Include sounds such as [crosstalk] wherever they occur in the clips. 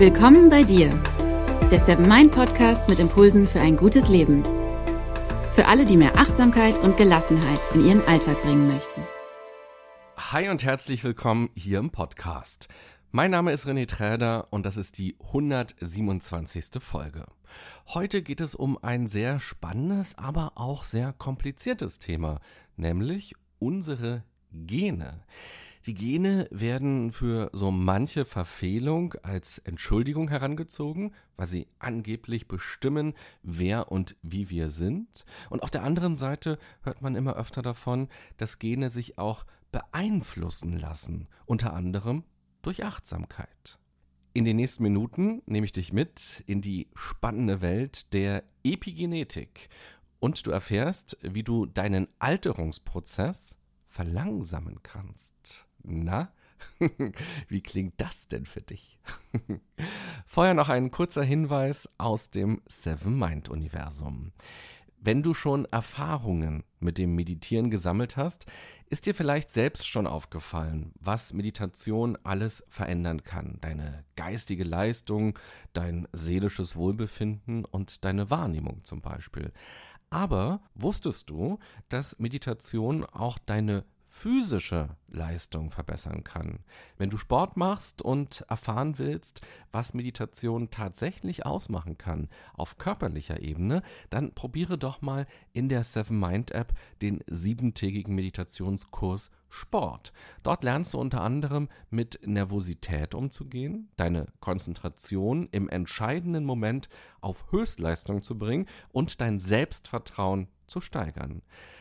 Willkommen bei dir, der Seven Mind Podcast mit Impulsen für ein gutes Leben. Für alle, die mehr Achtsamkeit und Gelassenheit in ihren Alltag bringen möchten. Hi und herzlich willkommen hier im Podcast. Mein Name ist René Träder und das ist die 127. Folge. Heute geht es um ein sehr spannendes, aber auch sehr kompliziertes Thema, nämlich unsere Gene. Die Gene werden für so manche Verfehlung als Entschuldigung herangezogen, weil sie angeblich bestimmen, wer und wie wir sind. Und auf der anderen Seite hört man immer öfter davon, dass Gene sich auch beeinflussen lassen, unter anderem durch Achtsamkeit. In den nächsten Minuten nehme ich dich mit in die spannende Welt der Epigenetik und du erfährst, wie du deinen Alterungsprozess verlangsamen kannst. Na, [laughs] wie klingt das denn für dich? [laughs] Vorher noch ein kurzer Hinweis aus dem Seven Mind Universum. Wenn du schon Erfahrungen mit dem Meditieren gesammelt hast, ist dir vielleicht selbst schon aufgefallen, was Meditation alles verändern kann. Deine geistige Leistung, dein seelisches Wohlbefinden und deine Wahrnehmung zum Beispiel. Aber wusstest du, dass Meditation auch deine physische Leistung verbessern kann. Wenn du Sport machst und erfahren willst, was Meditation tatsächlich ausmachen kann auf körperlicher Ebene, dann probiere doch mal in der Seven Mind App den siebentägigen Meditationskurs Sport. Dort lernst du unter anderem mit Nervosität umzugehen, deine Konzentration im entscheidenden Moment auf Höchstleistung zu bringen und dein Selbstvertrauen zu steigern.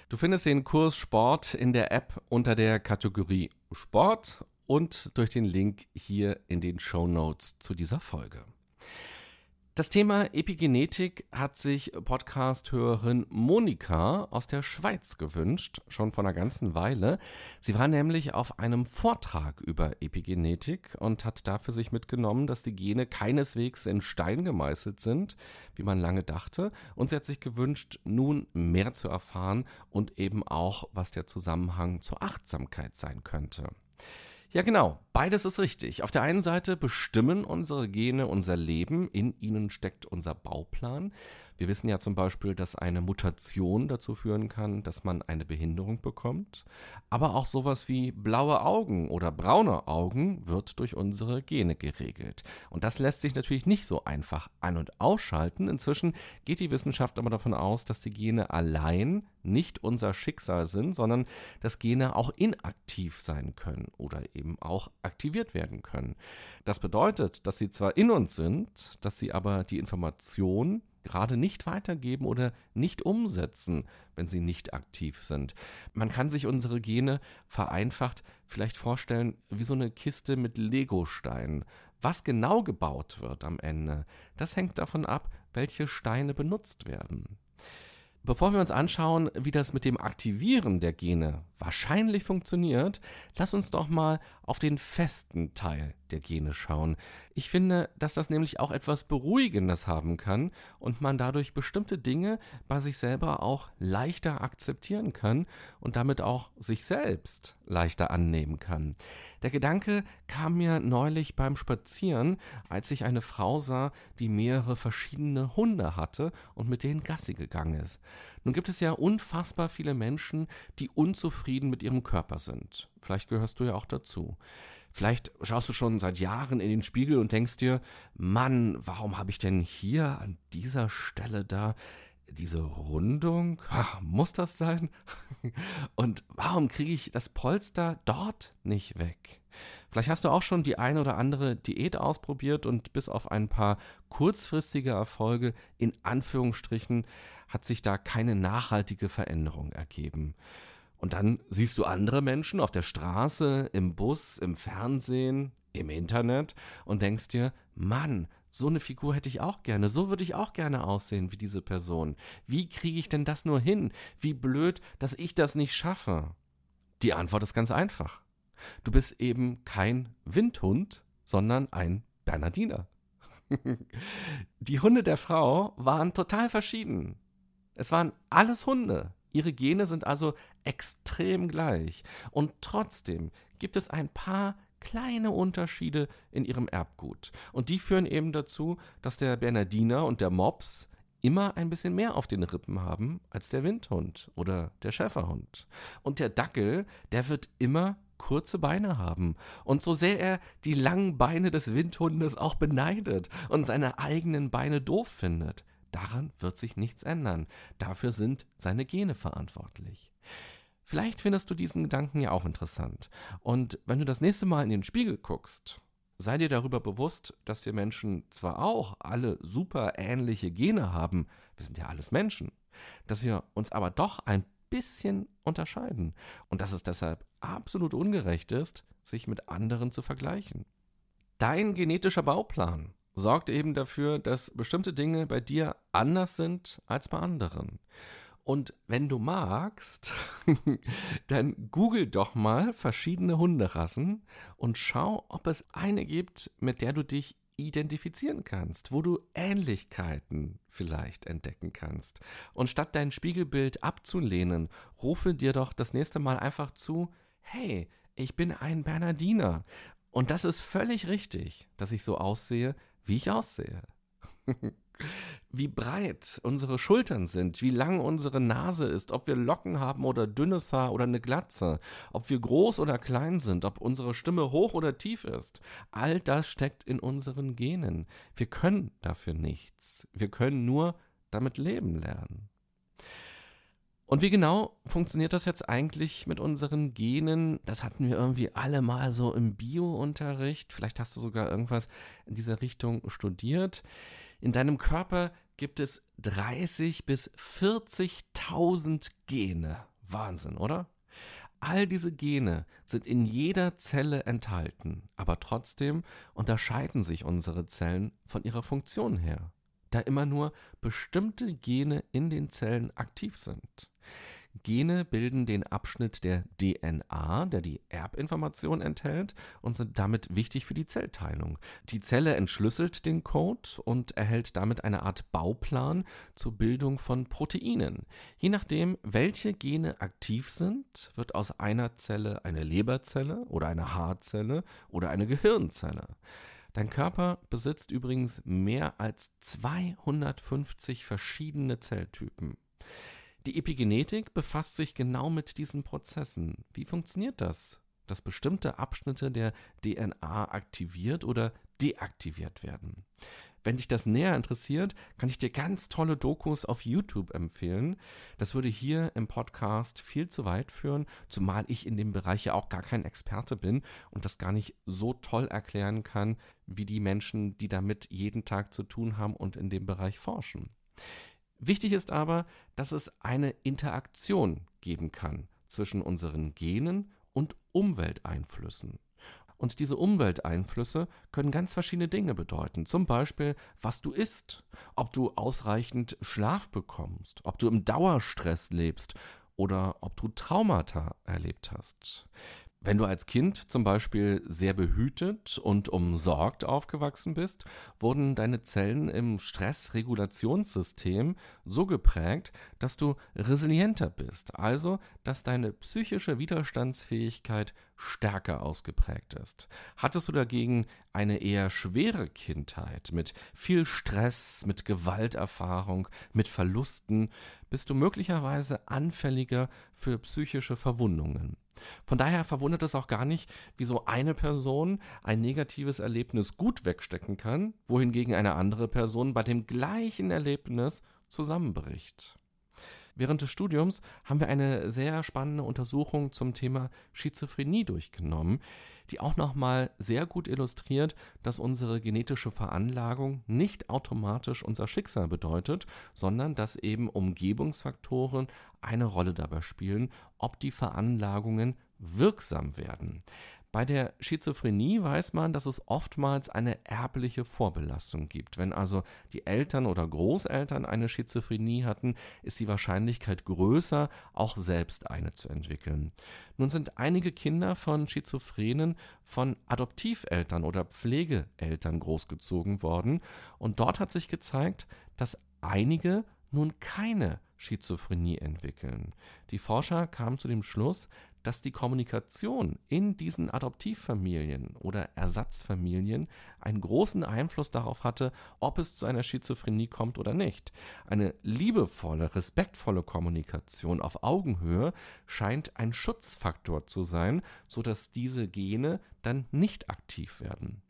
Du findest den Kurs Sport in der App unter der Kategorie Sport und durch den Link hier in den Show Notes zu dieser Folge. Das Thema Epigenetik hat sich Podcast-Hörerin Monika aus der Schweiz gewünscht, schon vor einer ganzen Weile. Sie war nämlich auf einem Vortrag über Epigenetik und hat dafür sich mitgenommen, dass die Gene keineswegs in Stein gemeißelt sind, wie man lange dachte. Und sie hat sich gewünscht, nun mehr zu erfahren und eben auch, was der Zusammenhang zur Achtsamkeit sein könnte. Ja, genau. Beides ist richtig. Auf der einen Seite bestimmen unsere Gene unser Leben, in ihnen steckt unser Bauplan. Wir wissen ja zum Beispiel, dass eine Mutation dazu führen kann, dass man eine Behinderung bekommt. Aber auch sowas wie blaue Augen oder braune Augen wird durch unsere Gene geregelt. Und das lässt sich natürlich nicht so einfach an- und ausschalten. Inzwischen geht die Wissenschaft aber davon aus, dass die Gene allein nicht unser Schicksal sind, sondern dass Gene auch inaktiv sein können oder eben auch aktiviert werden können. Das bedeutet, dass sie zwar in uns sind, dass sie aber die Information gerade nicht weitergeben oder nicht umsetzen, wenn sie nicht aktiv sind. Man kann sich unsere Gene vereinfacht vielleicht vorstellen wie so eine Kiste mit Legosteinen. Was genau gebaut wird am Ende, das hängt davon ab, welche Steine benutzt werden. Bevor wir uns anschauen, wie das mit dem Aktivieren der Gene wahrscheinlich funktioniert, lass uns doch mal auf den festen Teil der Gene schauen. Ich finde, dass das nämlich auch etwas Beruhigendes haben kann und man dadurch bestimmte Dinge bei sich selber auch leichter akzeptieren kann und damit auch sich selbst leichter annehmen kann. Der Gedanke kam mir neulich beim Spazieren, als ich eine Frau sah, die mehrere verschiedene Hunde hatte und mit denen Gassi gegangen ist. Nun gibt es ja unfassbar viele Menschen, die unzufrieden mit ihrem Körper sind. Vielleicht gehörst du ja auch dazu. Vielleicht schaust du schon seit Jahren in den Spiegel und denkst dir, Mann, warum habe ich denn hier an dieser Stelle da diese Rundung? Ach, muss das sein? [laughs] Und warum kriege ich das Polster dort nicht weg? Vielleicht hast du auch schon die eine oder andere Diät ausprobiert und bis auf ein paar kurzfristige Erfolge in Anführungsstrichen hat sich da keine nachhaltige Veränderung ergeben. Und dann siehst du andere Menschen auf der Straße, im Bus, im Fernsehen, im Internet und denkst dir, Mann, so eine Figur hätte ich auch gerne, so würde ich auch gerne aussehen wie diese Person. Wie kriege ich denn das nur hin? Wie blöd, dass ich das nicht schaffe? Die Antwort ist ganz einfach. Du bist eben kein Windhund, sondern ein Bernardiner. [laughs] Die Hunde der Frau waren total verschieden. Es waren alles Hunde. Ihre Gene sind also extrem gleich. Und trotzdem gibt es ein paar kleine Unterschiede in ihrem Erbgut. Und die führen eben dazu, dass der Bernardiner und der Mops immer ein bisschen mehr auf den Rippen haben als der Windhund oder der Schäferhund. Und der Dackel, der wird immer kurze Beine haben. Und so sehr er die langen Beine des Windhundes auch beneidet und seine eigenen Beine doof findet, daran wird sich nichts ändern. Dafür sind seine Gene verantwortlich. Vielleicht findest du diesen Gedanken ja auch interessant. Und wenn du das nächste Mal in den Spiegel guckst, sei dir darüber bewusst, dass wir Menschen zwar auch alle super ähnliche Gene haben, wir sind ja alles Menschen, dass wir uns aber doch ein bisschen unterscheiden und dass es deshalb absolut ungerecht ist, sich mit anderen zu vergleichen. Dein genetischer Bauplan sorgt eben dafür, dass bestimmte Dinge bei dir anders sind als bei anderen. Und wenn du magst, [laughs] dann google doch mal verschiedene Hunderassen und schau, ob es eine gibt, mit der du dich identifizieren kannst, wo du Ähnlichkeiten vielleicht entdecken kannst. Und statt dein Spiegelbild abzulehnen, rufe dir doch das nächste Mal einfach zu, hey, ich bin ein Bernardiner. Und das ist völlig richtig, dass ich so aussehe, wie ich aussehe. [laughs] wie breit unsere Schultern sind, wie lang unsere Nase ist, ob wir Locken haben oder dünnes Haar oder eine Glatze, ob wir groß oder klein sind, ob unsere Stimme hoch oder tief ist. All das steckt in unseren Genen. Wir können dafür nichts. Wir können nur damit leben lernen. Und wie genau funktioniert das jetzt eigentlich mit unseren Genen? Das hatten wir irgendwie alle mal so im Bio-Unterricht. Vielleicht hast du sogar irgendwas in dieser Richtung studiert. In deinem Körper gibt es 30 bis 40.000 Gene. Wahnsinn, oder? All diese Gene sind in jeder Zelle enthalten, aber trotzdem unterscheiden sich unsere Zellen von ihrer Funktion her, da immer nur bestimmte Gene in den Zellen aktiv sind. Gene bilden den Abschnitt der DNA, der die Erbinformation enthält und sind damit wichtig für die Zellteilung. Die Zelle entschlüsselt den Code und erhält damit eine Art Bauplan zur Bildung von Proteinen. Je nachdem, welche Gene aktiv sind, wird aus einer Zelle eine Leberzelle oder eine Haarzelle oder eine Gehirnzelle. Dein Körper besitzt übrigens mehr als 250 verschiedene Zelltypen. Die Epigenetik befasst sich genau mit diesen Prozessen. Wie funktioniert das? Dass bestimmte Abschnitte der DNA aktiviert oder deaktiviert werden. Wenn dich das näher interessiert, kann ich dir ganz tolle Dokus auf YouTube empfehlen. Das würde hier im Podcast viel zu weit führen, zumal ich in dem Bereich ja auch gar kein Experte bin und das gar nicht so toll erklären kann, wie die Menschen, die damit jeden Tag zu tun haben und in dem Bereich forschen. Wichtig ist aber, dass es eine Interaktion geben kann zwischen unseren Genen und Umwelteinflüssen. Und diese Umwelteinflüsse können ganz verschiedene Dinge bedeuten. Zum Beispiel, was du isst, ob du ausreichend Schlaf bekommst, ob du im Dauerstress lebst oder ob du Traumata erlebt hast. Wenn du als Kind zum Beispiel sehr behütet und umsorgt aufgewachsen bist, wurden deine Zellen im Stressregulationssystem so geprägt, dass du resilienter bist, also dass deine psychische Widerstandsfähigkeit stärker ausgeprägt ist. Hattest du dagegen eine eher schwere Kindheit mit viel Stress, mit Gewalterfahrung, mit Verlusten, bist du möglicherweise anfälliger für psychische Verwundungen. Von daher verwundert es auch gar nicht, wieso eine Person ein negatives Erlebnis gut wegstecken kann, wohingegen eine andere Person bei dem gleichen Erlebnis zusammenbricht. Während des Studiums haben wir eine sehr spannende Untersuchung zum Thema Schizophrenie durchgenommen, die auch nochmal sehr gut illustriert, dass unsere genetische Veranlagung nicht automatisch unser Schicksal bedeutet, sondern dass eben Umgebungsfaktoren eine Rolle dabei spielen, ob die Veranlagungen wirksam werden. Bei der Schizophrenie weiß man, dass es oftmals eine erbliche Vorbelastung gibt. Wenn also die Eltern oder Großeltern eine Schizophrenie hatten, ist die Wahrscheinlichkeit größer, auch selbst eine zu entwickeln. Nun sind einige Kinder von Schizophrenen von Adoptiveltern oder Pflegeeltern großgezogen worden und dort hat sich gezeigt, dass einige nun keine Schizophrenie entwickeln. Die Forscher kamen zu dem Schluss, dass die Kommunikation in diesen Adoptivfamilien oder Ersatzfamilien einen großen Einfluss darauf hatte, ob es zu einer Schizophrenie kommt oder nicht. Eine liebevolle, respektvolle Kommunikation auf Augenhöhe scheint ein Schutzfaktor zu sein, sodass diese Gene dann nicht aktiv werden.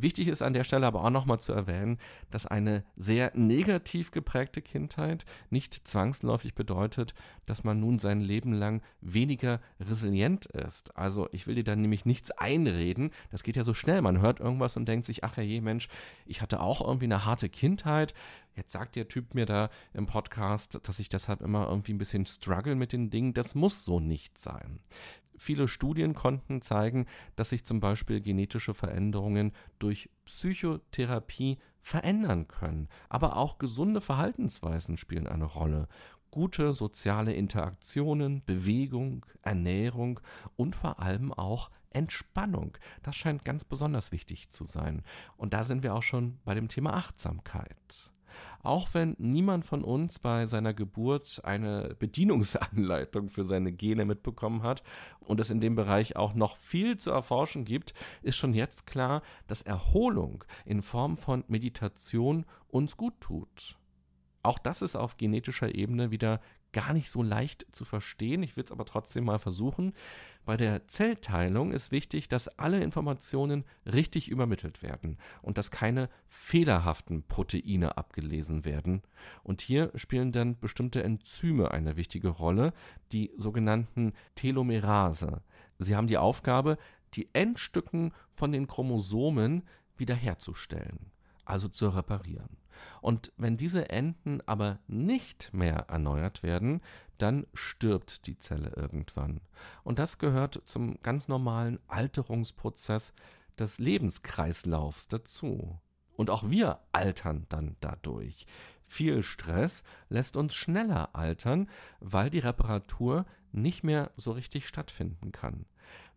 Wichtig ist an der Stelle aber auch nochmal zu erwähnen, dass eine sehr negativ geprägte Kindheit nicht zwangsläufig bedeutet, dass man nun sein Leben lang weniger resilient ist. Also ich will dir da nämlich nichts einreden. Das geht ja so schnell. Man hört irgendwas und denkt sich, ach je Mensch, ich hatte auch irgendwie eine harte Kindheit. Jetzt sagt der Typ mir da im Podcast, dass ich deshalb immer irgendwie ein bisschen struggle mit den Dingen. Das muss so nicht sein. Viele Studien konnten zeigen, dass sich zum Beispiel genetische Veränderungen durch Psychotherapie verändern können. Aber auch gesunde Verhaltensweisen spielen eine Rolle. Gute soziale Interaktionen, Bewegung, Ernährung und vor allem auch Entspannung. Das scheint ganz besonders wichtig zu sein. Und da sind wir auch schon bei dem Thema Achtsamkeit. Auch wenn niemand von uns bei seiner Geburt eine Bedienungsanleitung für seine Gene mitbekommen hat und es in dem Bereich auch noch viel zu erforschen gibt, ist schon jetzt klar, dass Erholung in Form von Meditation uns gut tut. Auch das ist auf genetischer Ebene wieder gar nicht so leicht zu verstehen. Ich will es aber trotzdem mal versuchen. Bei der Zellteilung ist wichtig, dass alle Informationen richtig übermittelt werden und dass keine fehlerhaften Proteine abgelesen werden. Und hier spielen dann bestimmte Enzyme eine wichtige Rolle, die sogenannten Telomerase. Sie haben die Aufgabe, die Endstücken von den Chromosomen wiederherzustellen, also zu reparieren. Und wenn diese Enden aber nicht mehr erneuert werden, dann stirbt die Zelle irgendwann. Und das gehört zum ganz normalen Alterungsprozess des Lebenskreislaufs dazu. Und auch wir altern dann dadurch. Viel Stress lässt uns schneller altern, weil die Reparatur nicht mehr so richtig stattfinden kann.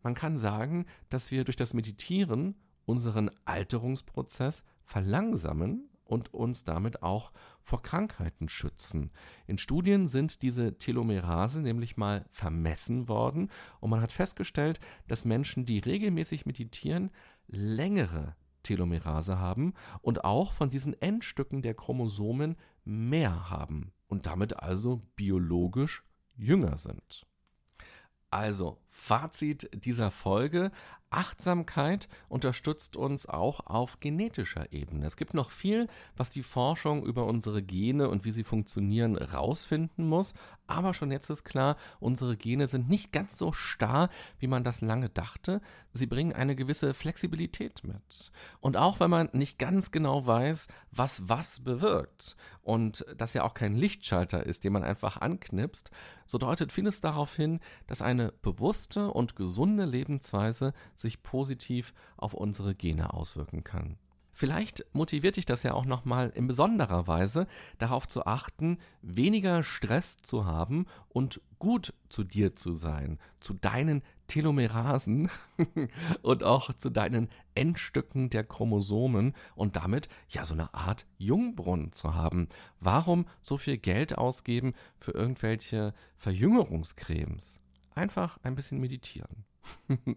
Man kann sagen, dass wir durch das Meditieren unseren Alterungsprozess verlangsamen und uns damit auch vor Krankheiten schützen. In Studien sind diese Telomerase nämlich mal vermessen worden und man hat festgestellt, dass Menschen, die regelmäßig meditieren, längere Telomerase haben und auch von diesen Endstücken der Chromosomen mehr haben und damit also biologisch jünger sind. Also, Fazit dieser Folge. Achtsamkeit unterstützt uns auch auf genetischer Ebene. Es gibt noch viel, was die Forschung über unsere Gene und wie sie funktionieren rausfinden muss. Aber schon jetzt ist klar, unsere Gene sind nicht ganz so starr, wie man das lange dachte. Sie bringen eine gewisse Flexibilität mit. Und auch wenn man nicht ganz genau weiß, was was bewirkt und das ja auch kein Lichtschalter ist, den man einfach anknipst, so deutet vieles darauf hin, dass eine bewusste und gesunde Lebensweise sich positiv auf unsere Gene auswirken kann. Vielleicht motiviert dich das ja auch nochmal in besonderer Weise darauf zu achten, weniger Stress zu haben und gut zu dir zu sein, zu deinen Telomerasen [laughs] und auch zu deinen Endstücken der Chromosomen und damit ja so eine Art Jungbrunnen zu haben. Warum so viel Geld ausgeben für irgendwelche Verjüngerungscremes? Einfach ein bisschen meditieren. [laughs]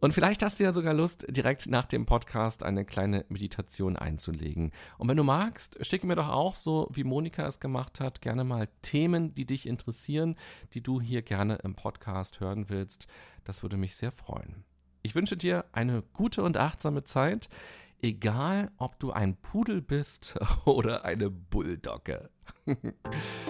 Und vielleicht hast du ja sogar Lust, direkt nach dem Podcast eine kleine Meditation einzulegen. Und wenn du magst, schicke mir doch auch, so wie Monika es gemacht hat, gerne mal Themen, die dich interessieren, die du hier gerne im Podcast hören willst. Das würde mich sehr freuen. Ich wünsche dir eine gute und achtsame Zeit, egal ob du ein Pudel bist [laughs] oder eine Bulldogge. [laughs]